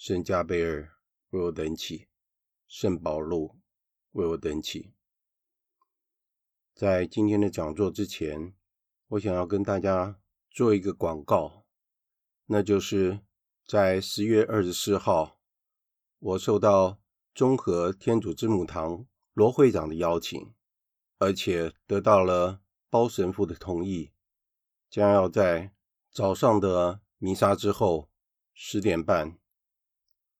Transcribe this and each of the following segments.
圣加贝尔为我等起，圣保禄为我等起。在今天的讲座之前，我想要跟大家做一个广告，那就是在十月二十四号，我受到中和天主之母堂罗会长的邀请，而且得到了包神父的同意，将要在早上的弥撒之后，十点半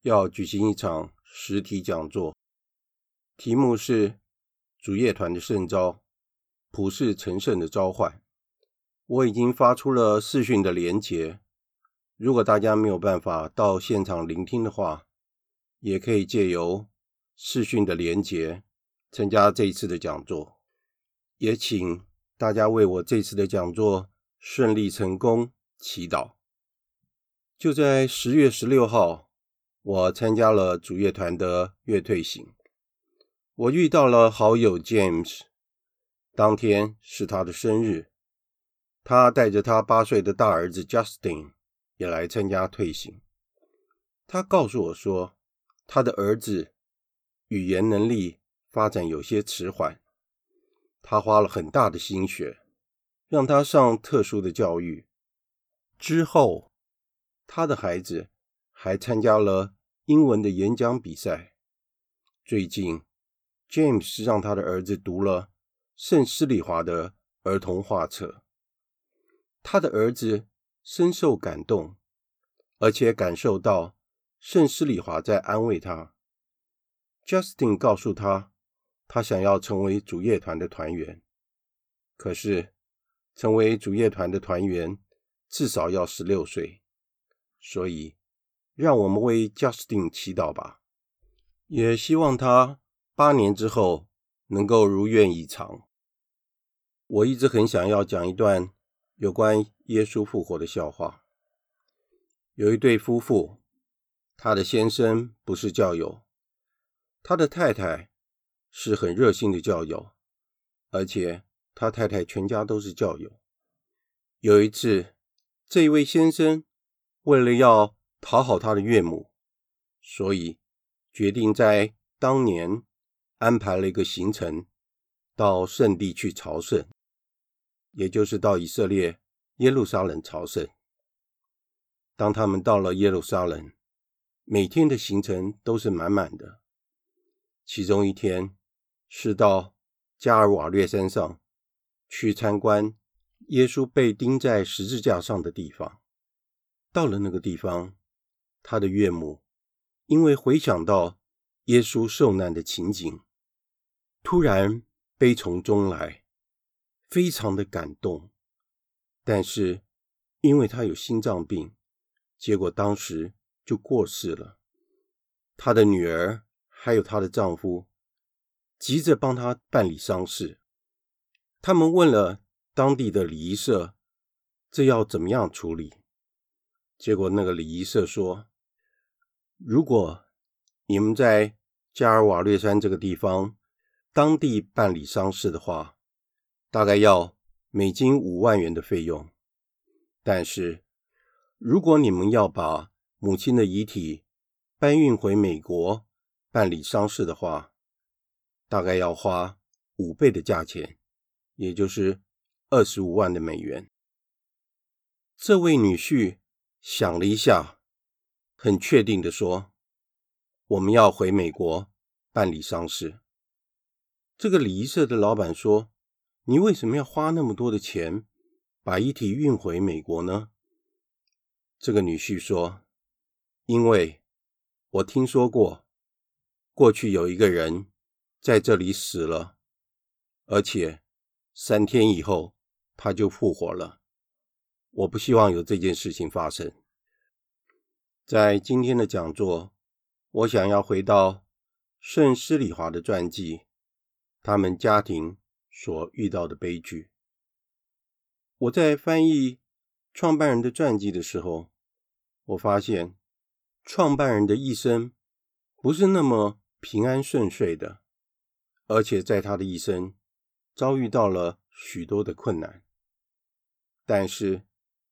要举行一场实体讲座，题目是主业团的圣召，普世成圣的召唤。我已经发出了视讯的连结，如果大家没有办法到现场聆听的话，也可以借由视讯的连结参加这一次的讲座。也请大家为我这次的讲座顺利成功祈祷。就在十月十六号，我参加了主乐团的乐退行。我遇到了好友 James，当天是他的生日，他带着他八岁的大儿子 Justin 也来参加退行。他告诉我说，他的儿子语言能力发展有些迟缓，他花了很大的心血。让他上特殊的教育之后，他的孩子还参加了英文的演讲比赛。最近，James 让他的儿子读了圣斯里华的儿童画册，他的儿子深受感动，而且感受到圣斯里华在安慰他。Justin 告诉他，他想要成为主业团的团员，可是。成为主业团的团员，至少要十六岁，所以让我们为 Justin 祈祷吧，也希望他八年之后能够如愿以偿。我一直很想要讲一段有关耶稣复活的笑话。有一对夫妇，他的先生不是教友，他的太太是很热心的教友，而且。他太太全家都是教友。有一次，这一位先生为了要讨好他的岳母，所以决定在当年安排了一个行程，到圣地去朝圣，也就是到以色列耶路撒冷朝圣。当他们到了耶路撒冷，每天的行程都是满满的。其中一天是到加尔瓦略山上。去参观耶稣被钉在十字架上的地方。到了那个地方，他的岳母因为回想到耶稣受难的情景，突然悲从中来，非常的感动。但是因为他有心脏病，结果当时就过世了。他的女儿还有她的丈夫急着帮他办理丧事。他们问了当地的礼仪社，这要怎么样处理？结果那个礼仪社说：“如果你们在加尔瓦略山这个地方当地办理丧事的话，大概要美金五万元的费用。但是如果你们要把母亲的遗体搬运回美国办理丧事的话，大概要花五倍的价钱。”也就是二十五万的美元。这位女婿想了一下，很确定地说：“我们要回美国办理丧事。”这个礼仪社的老板说：“你为什么要花那么多的钱把遗体运回美国呢？”这个女婿说：“因为我听说过，过去有一个人在这里死了，而且。”三天以后，他就复活了。我不希望有这件事情发生。在今天的讲座，我想要回到圣施礼华的传记，他们家庭所遇到的悲剧。我在翻译创办人的传记的时候，我发现创办人的一生不是那么平安顺遂的，而且在他的一生遭遇到了许多的困难。但是，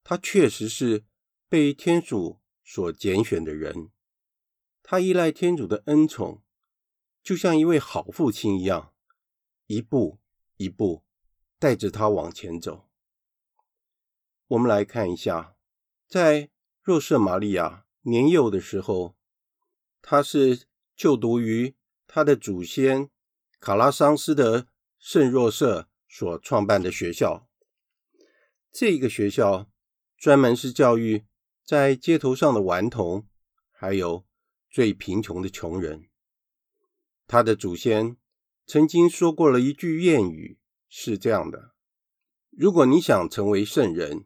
他确实是被天主所拣选的人。他依赖天主的恩宠，就像一位好父亲一样，一步一步带着他往前走。我们来看一下，在若瑟玛利亚年幼的时候，他是就读于他的祖先卡拉桑斯的圣若瑟所创办的学校。这个学校专门是教育在街头上的顽童，还有最贫穷的穷人。他的祖先曾经说过了一句谚语，是这样的：如果你想成为圣人，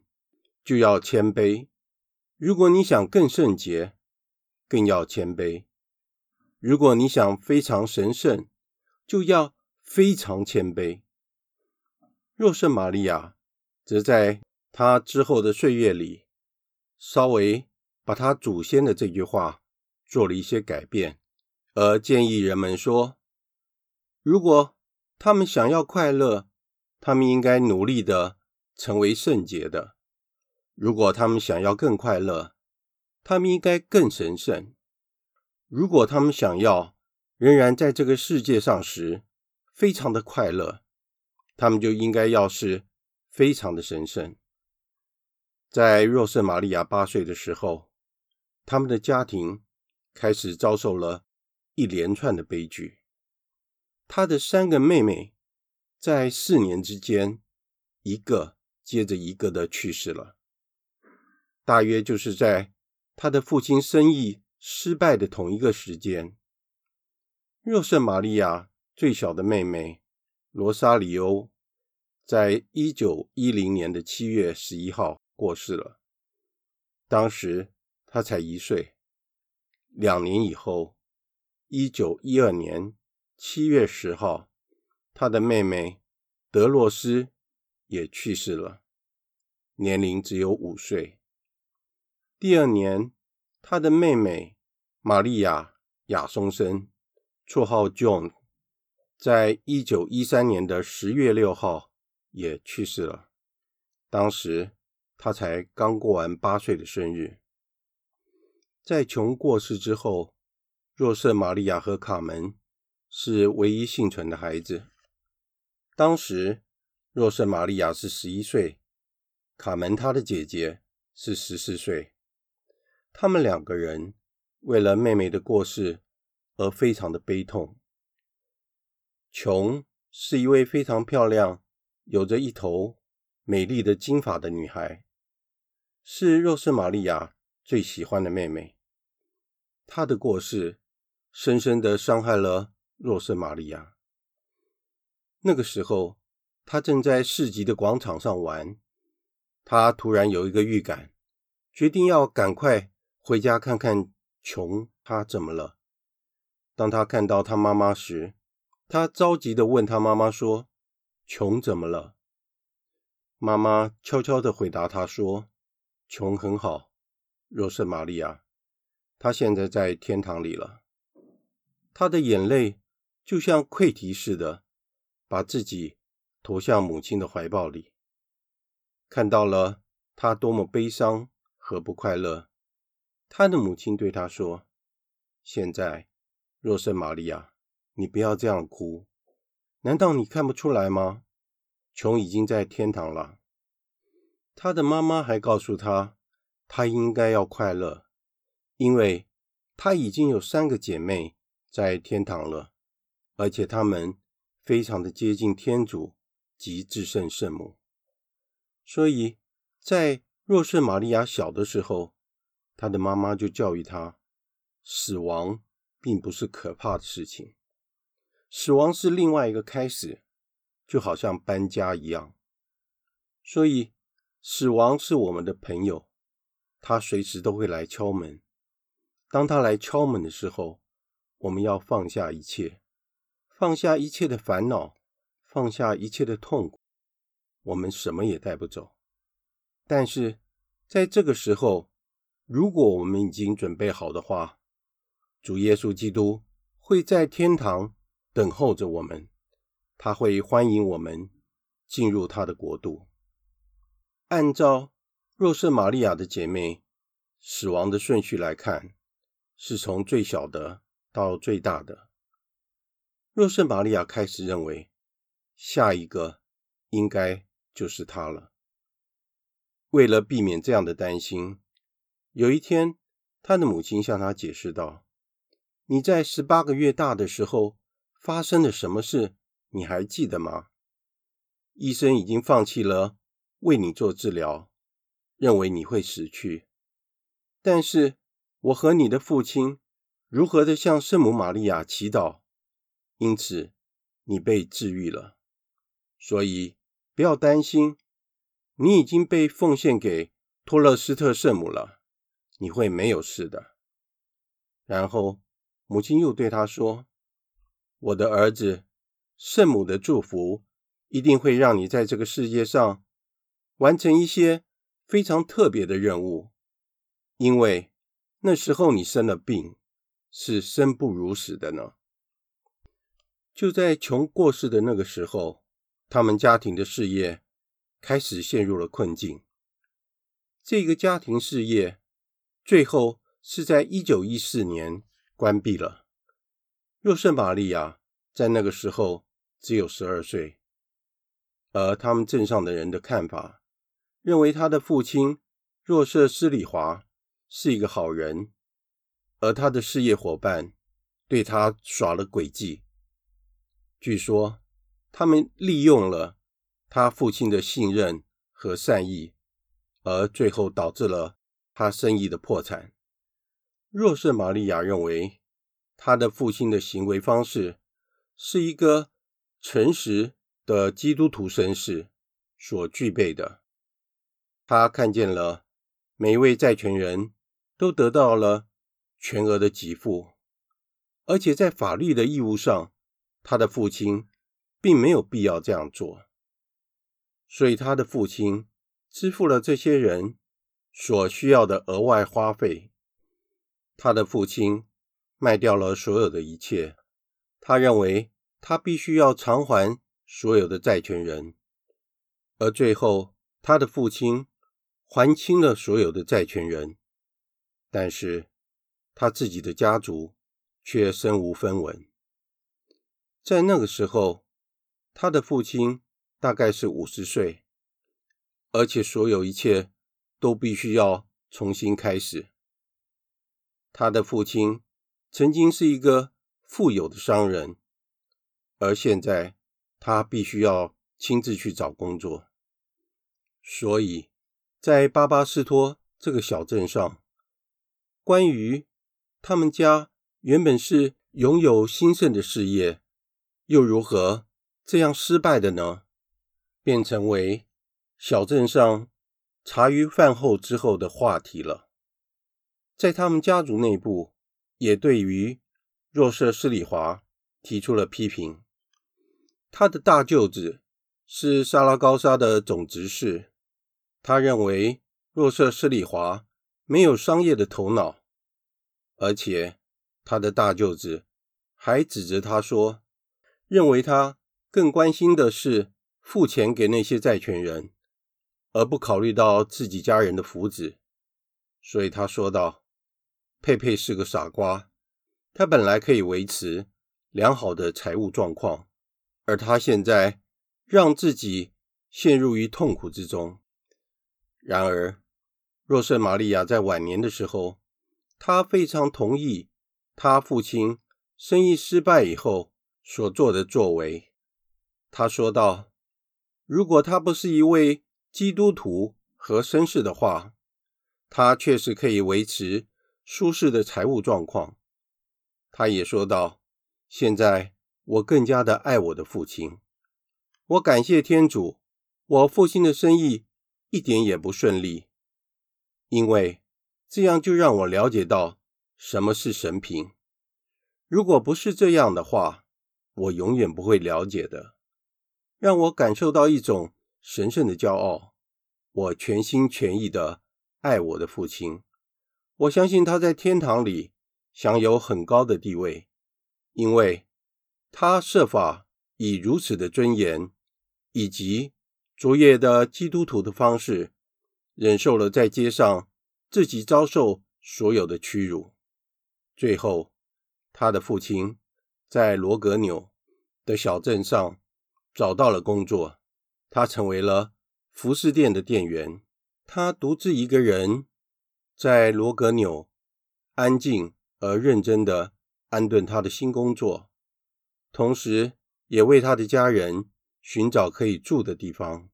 就要谦卑；如果你想更圣洁，更要谦卑；如果你想非常神圣，就要非常谦卑。若圣玛利亚。则在他之后的岁月里，稍微把他祖先的这句话做了一些改变，而建议人们说：如果他们想要快乐，他们应该努力的成为圣洁的；如果他们想要更快乐，他们应该更神圣；如果他们想要仍然在这个世界上时非常的快乐，他们就应该要是。非常的神圣。在若瑟玛利亚八岁的时候，他们的家庭开始遭受了一连串的悲剧。他的三个妹妹在四年之间，一个接着一个的去世了。大约就是在他的父亲生意失败的同一个时间，若瑟玛利亚最小的妹妹罗莎里欧。在一九一零年的七月十一号过世了，当时他才一岁。两年以后，一九一二年七月十号，他的妹妹德洛斯也去世了，年龄只有五岁。第二年，他的妹妹玛利亚亚松森，绰号 John，在一九一三年的十月六号。也去世了。当时他才刚过完八岁的生日。在琼过世之后，若瑟玛利亚和卡门是唯一幸存的孩子。当时若瑟玛利亚是十一岁，卡门她的姐姐是十四岁。他们两个人为了妹妹的过世而非常的悲痛。琼是一位非常漂亮。有着一头美丽的金发的女孩，是若瑟玛利亚最喜欢的妹妹。她的过世深深的伤害了若瑟玛利亚。那个时候，她正在市集的广场上玩，她突然有一个预感，决定要赶快回家看看琼她怎么了。当她看到她妈妈时，她着急的问她妈妈说。琼怎么了？妈妈悄悄地回答她说：“琼很好，若瑟玛利亚，她现在在天堂里了。”她的眼泪就像溃堤似的，把自己投向母亲的怀抱里。看到了她多么悲伤和不快乐，她的母亲对她说：“现在，若瑟玛利亚，你不要这样哭。”难道你看不出来吗？琼已经在天堂了。他的妈妈还告诉他，他应该要快乐，因为他已经有三个姐妹在天堂了，而且她们非常的接近天主及至圣圣母。所以在若瑟玛利亚小的时候，他的妈妈就教育他，死亡并不是可怕的事情。死亡是另外一个开始，就好像搬家一样。所以，死亡是我们的朋友，他随时都会来敲门，当他来敲门的时候，我们要放下一切，放下一切的烦恼，放下一切的痛苦，我们什么也带不走。但是在这个时候，如果我们已经准备好的话，主耶稣基督会在天堂等候着我们，他会欢迎我们进入他的国度。按照若瑟玛利亚的姐妹死亡的顺序来看，是从最小的到最大的。若瑟玛利亚开始认为，下一个应该就是她了。为了避免这样的担心，有一天，她的母亲向她解释道：“你在十八个月大的时候发生了什么事？你还记得吗？医生已经放弃了为你做治疗，认为你会死去，但是……”我和你的父亲如何的向圣母玛利亚祈祷，因此你被治愈了。所以不要担心，你已经被奉献给托勒斯特圣母了，你会没有事的。然后母亲又对他说：“我的儿子，圣母的祝福一定会让你在这个世界上完成一些非常特别的任务，因为。”那时候你生了病，是生不如死的呢。就在琼过世的那个时候，他们家庭的事业开始陷入了困境。这个家庭事业最后是在一九一四年关闭了。若瑟玛利亚在那个时候只有十二岁，而他们镇上的人的看法认为他的父亲若瑟施里华。是一个好人，而他的事业伙伴对他耍了诡计。据说他们利用了他父亲的信任和善意，而最后导致了他生意的破产。若瑟玛利亚认为，他的父亲的行为方式是一个诚实的基督徒绅士所具备的。他看见了每一位债权人。都得到了全额的给付，而且在法律的义务上，他的父亲并没有必要这样做，所以他的父亲支付了这些人所需要的额外花费。他的父亲卖掉了所有的一切，他认为他必须要偿还所有的债权人，而最后他的父亲还清了所有的债权人。但是他自己的家族却身无分文。在那个时候，他的父亲大概是五十岁，而且所有一切都必须要重新开始。他的父亲曾经是一个富有的商人，而现在他必须要亲自去找工作。所以，在巴巴斯托这个小镇上，关于他们家原本是拥有兴盛的事业，又如何这样失败的呢？便成为小镇上茶余饭后之后的话题了。在他们家族内部，也对于若瑟施里华提出了批评。他的大舅子是萨拉高沙的总执事，他认为若瑟施礼华。没有商业的头脑，而且他的大舅子还指责他说，认为他更关心的是付钱给那些债权人，而不考虑到自己家人的福祉。所以他说道：“佩佩是个傻瓜，他本来可以维持良好的财务状况，而他现在让自己陷入于痛苦之中。”然而，若瑟玛利亚在晚年的时候，她非常同意她父亲生意失败以后所做的作为。她说道：“如果他不是一位基督徒和绅士的话，他确实可以维持舒适的财务状况。”她也说道：“现在我更加的爱我的父亲，我感谢天主，我父亲的生意一点也不顺利。”因为这样就让我了解到什么是神贫。如果不是这样的话，我永远不会了解的。让我感受到一种神圣的骄傲。我全心全意的爱我的父亲。我相信他在天堂里享有很高的地位，因为他设法以如此的尊严以及卓越的基督徒的方式，忍受了在街上自己遭受所有的屈辱。最后，他的父亲在罗格纽的小镇上找到了工作，他成为了服饰店的店员。他独自一个人。在罗格纽，安静而认真地安顿他的新工作，同时也为他的家人寻找可以住的地方。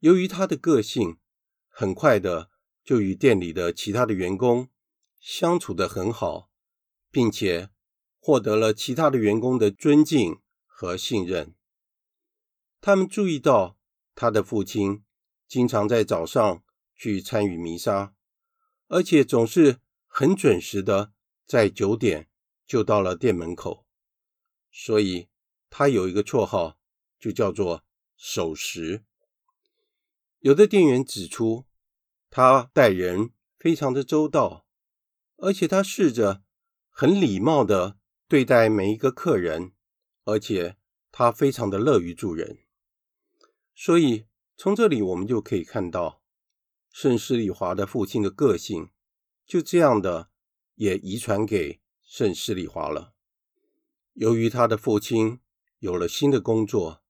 由于他的个性，很快的就与店里的其他的员工相处得很好，并且获得了其他的员工的尊敬和信任。他们注意到他的父亲经常在早上去参与弥撒。而且总是很准时的，在九点就到了店门口，所以他有一个绰号，就叫做守时。有的店员指出，他待人非常的周到，而且他试着很礼貌的对待每一个客人，而且他非常的乐于助人。所以从这里我们就可以看到。圣施礼华的父亲的个性，就这样的也遗传给圣施礼华了。由于他的父亲有了新的工作，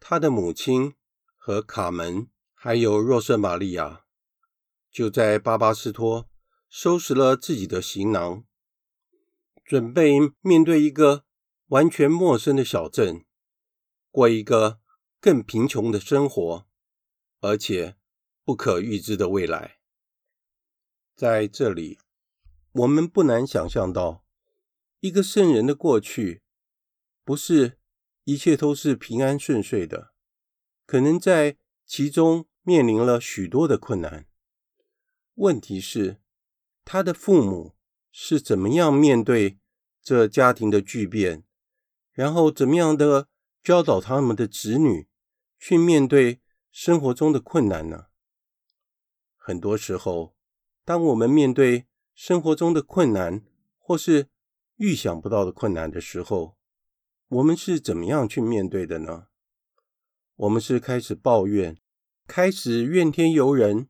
他的母亲和卡门还有若瑟玛利亚就在巴巴斯托收拾了自己的行囊，准备面对一个完全陌生的小镇，过一个更贫穷的生活，而且。不可预知的未来，在这里，我们不难想象到，一个圣人的过去，不是一切都是平安顺遂的，可能在其中面临了许多的困难。问题是，他的父母是怎么样面对这家庭的巨变，然后怎么样的教导他们的子女去面对生活中的困难呢？很多时候，当我们面对生活中的困难，或是预想不到的困难的时候，我们是怎么样去面对的呢？我们是开始抱怨，开始怨天尤人，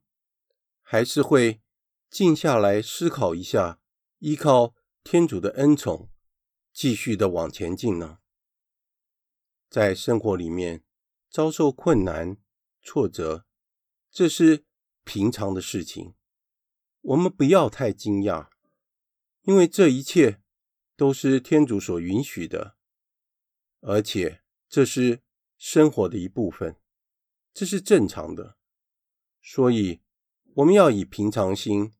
还是会静下来思考一下，依靠天主的恩宠，继续的往前进呢？在生活里面遭受困难、挫折，这是。平常的事情，我们不要太惊讶，因为这一切都是天主所允许的，而且这是生活的一部分，这是正常的。所以，我们要以平常心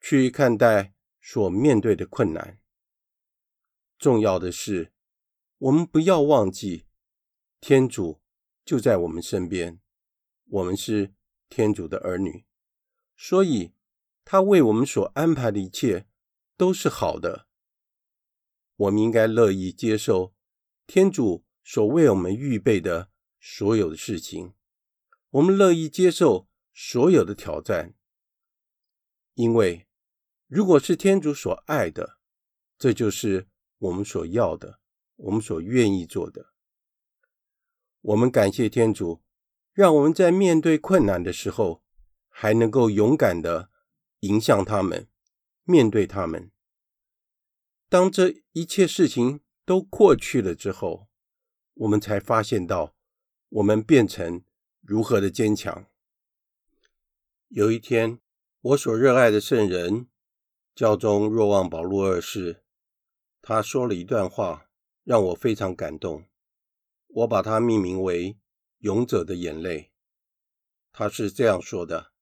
去看待所面对的困难。重要的是，我们不要忘记，天主就在我们身边，我们是。天主的儿女，所以他为我们所安排的一切都是好的。我们应该乐意接受天主所为我们预备的所有的事情，我们乐意接受所有的挑战，因为如果是天主所爱的，这就是我们所要的，我们所愿意做的。我们感谢天主。让我们在面对困难的时候，还能够勇敢的迎向他们，面对他们。当这一切事情都过去了之后，我们才发现到我们变成如何的坚强。有一天，我所热爱的圣人教宗若望保禄二世，他说了一段话，让我非常感动。我把它命名为。勇者的眼泪，他是这样说的：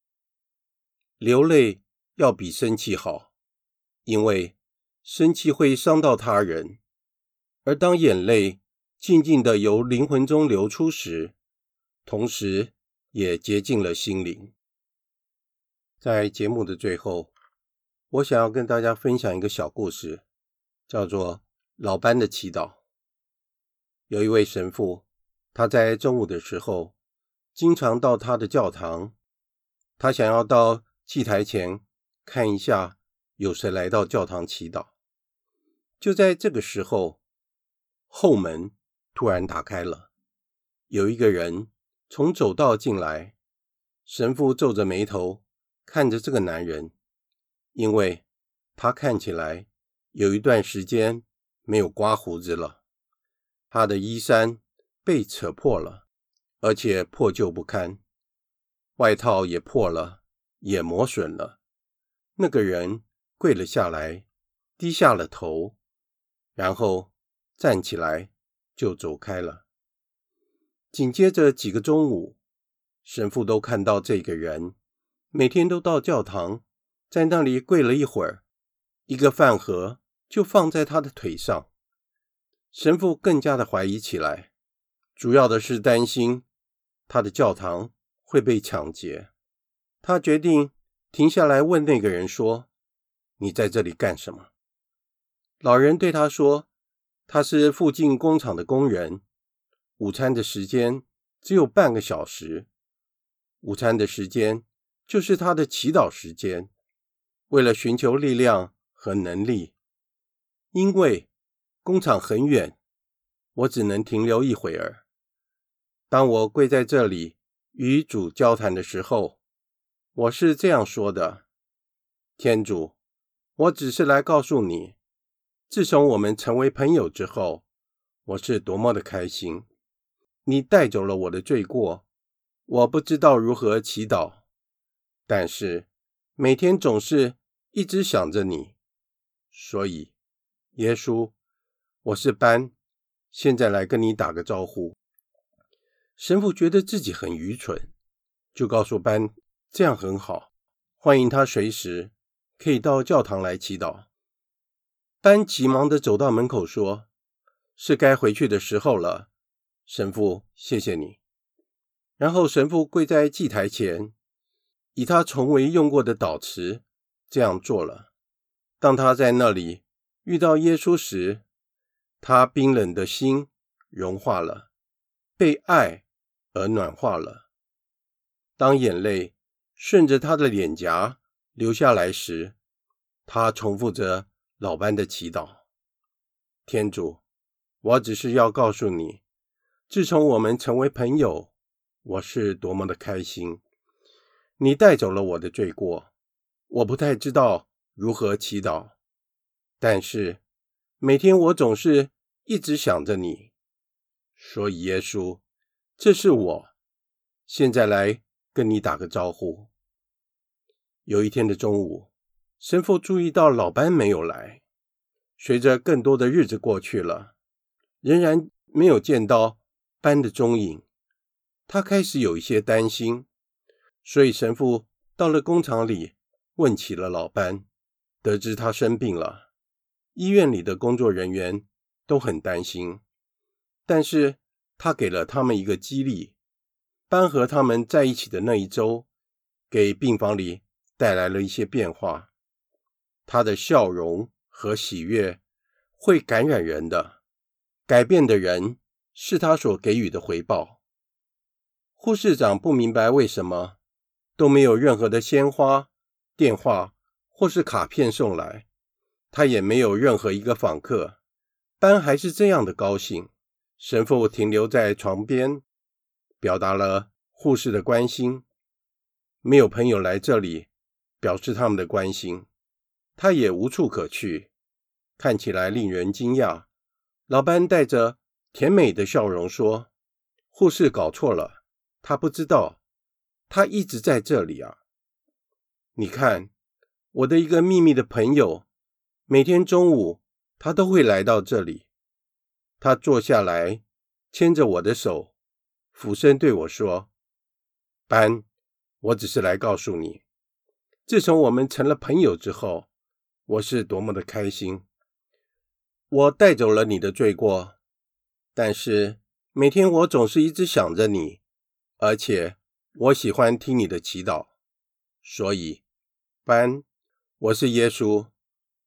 流泪要比生气好，因为生气会伤到他人；而当眼泪静静地由灵魂中流出时，同时也洁净了心灵。在节目的最后，我想要跟大家分享一个小故事，叫做老班的祈祷。有一位神父，他在中午的时候，经常到他的教堂，他想要到祭台前看一下有谁来到教堂祈祷。就在这个时候，后门突然打开了，有一个人从走道进来。神父皱着眉头看着这个男人，因为他看起来有一段时间没有刮胡子了。他的衣衫被扯破了，而且破旧不堪，外套也破了，也磨损了。那个人跪了下来，低下了头，然后站起来就走开了。紧接着几个中午。神父都看到这个人，每天都到教堂，在那里跪了一会儿，一个饭盒就放在他的腿上。神父更加的怀疑起来，主要的是担心他的教堂会被抢劫。他决定停下来问那个人说：“你在这里干什么？”老人对他说：“他是附近工厂的工人，午餐的时间只有半个小时。”午餐的时间就是他的祈祷时间。为了寻求力量和能力，因为工厂很远，我只能停留一会儿。当我跪在这里与主交谈的时候，我是这样说的：“天主，我只是来告诉你，自从我们成为朋友之后，我是多么的开心。你带走了我的罪过。”我不知道如何祈祷，但是每天总是一直想着你，所以耶稣，我是班，现在来跟你打个招呼。神父觉得自己很愚蠢，就告诉班这样很好，欢迎他随时可以到教堂来祈祷。班急忙地走到门口说：“是该回去的时候了。”神父，谢谢你。然后神父跪在祭台前，以他从未用过的祷词这样做了。当他在那里遇到耶稣时，他冰冷的心融化了，被爱而暖化了。当眼泪顺着他的脸颊流下来时，他重复着老班的祈祷：“天主，我只是要告诉你，自从我们成为朋友。”我是多么的开心！你带走了我的罪过，我不太知道如何祈祷，但是每天我总是一直想着你。所以耶稣，这是我现在来跟你打个招呼。有一天的中午，神父注意到老班没有来，随着更多的日子过去了，仍然没有见到班的踪影。他开始有一些担心，所以神父到了工厂里问起了老班，得知他生病了。医院里的工作人员都很担心，但是他给了他们一个激励。班和他们在一起的那一周，给病房里带来了一些变化。他的笑容和喜悦会感染人的，改变的人是他所给予的回报。护士长不明白为什么都没有任何的鲜花、电话或是卡片送来，他也没有任何一个访客，班还是这样的高兴。神父停留在床边，表达了护士的关心。没有朋友来这里表示他们的关心，他也无处可去，看起来令人惊讶。老班带着甜美的笑容说：“护士搞错了。”他不知道，他一直在这里啊！你看，我的一个秘密的朋友，每天中午他都会来到这里。他坐下来，牵着我的手，俯身对我说：“班，我只是来告诉你，自从我们成了朋友之后，我是多么的开心。我带走了你的罪过，但是每天我总是一直想着你。”而且我喜欢听你的祈祷，所以班，我是耶稣，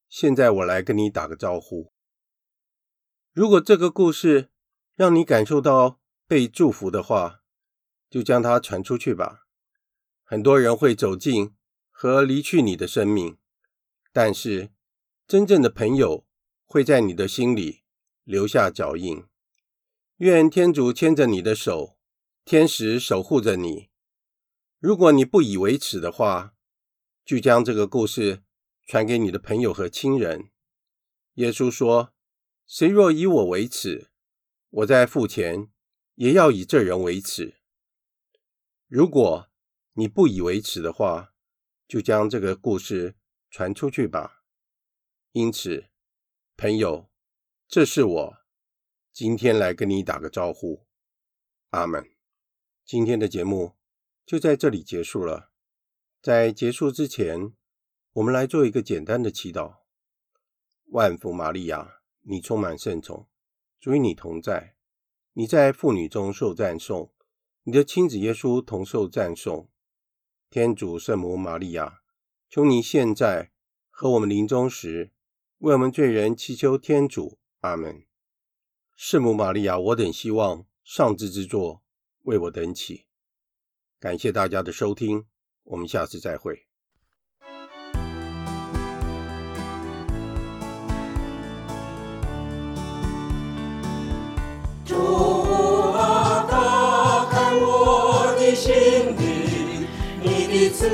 现在我来跟你打个招呼。如果这个故事让你感受到被祝福的话，就将它传出去吧。很多人会走进和离去你的生命，但是真正的朋友会在你的心里留下脚印。愿天主牵着你的手，天使守护着你。如果你不以为耻的话，就将这个故事传给你的朋友和亲人。耶稣说：“谁若以我为耻，我在父前也要以这人为耻。”如果你不以为耻的话，就将这个故事传出去吧。因此，朋友，这是我今天来跟你打个招呼。阿门。今天的节目就在这里结束了。在结束之前，我们来做一个简单的祈祷。万福玛利亚，你充满圣宠，主与你同在，你在妇女中受赞颂，你的亲子耶稣同受赞颂。天主圣母玛利亚，求你现在和我们临终时，为我们罪人祈求天主。阿门。圣母玛利亚，我等希望上智之作为我等祈。感谢大家的收听。我们下次再会。主啊，打开我的心灵，你的慈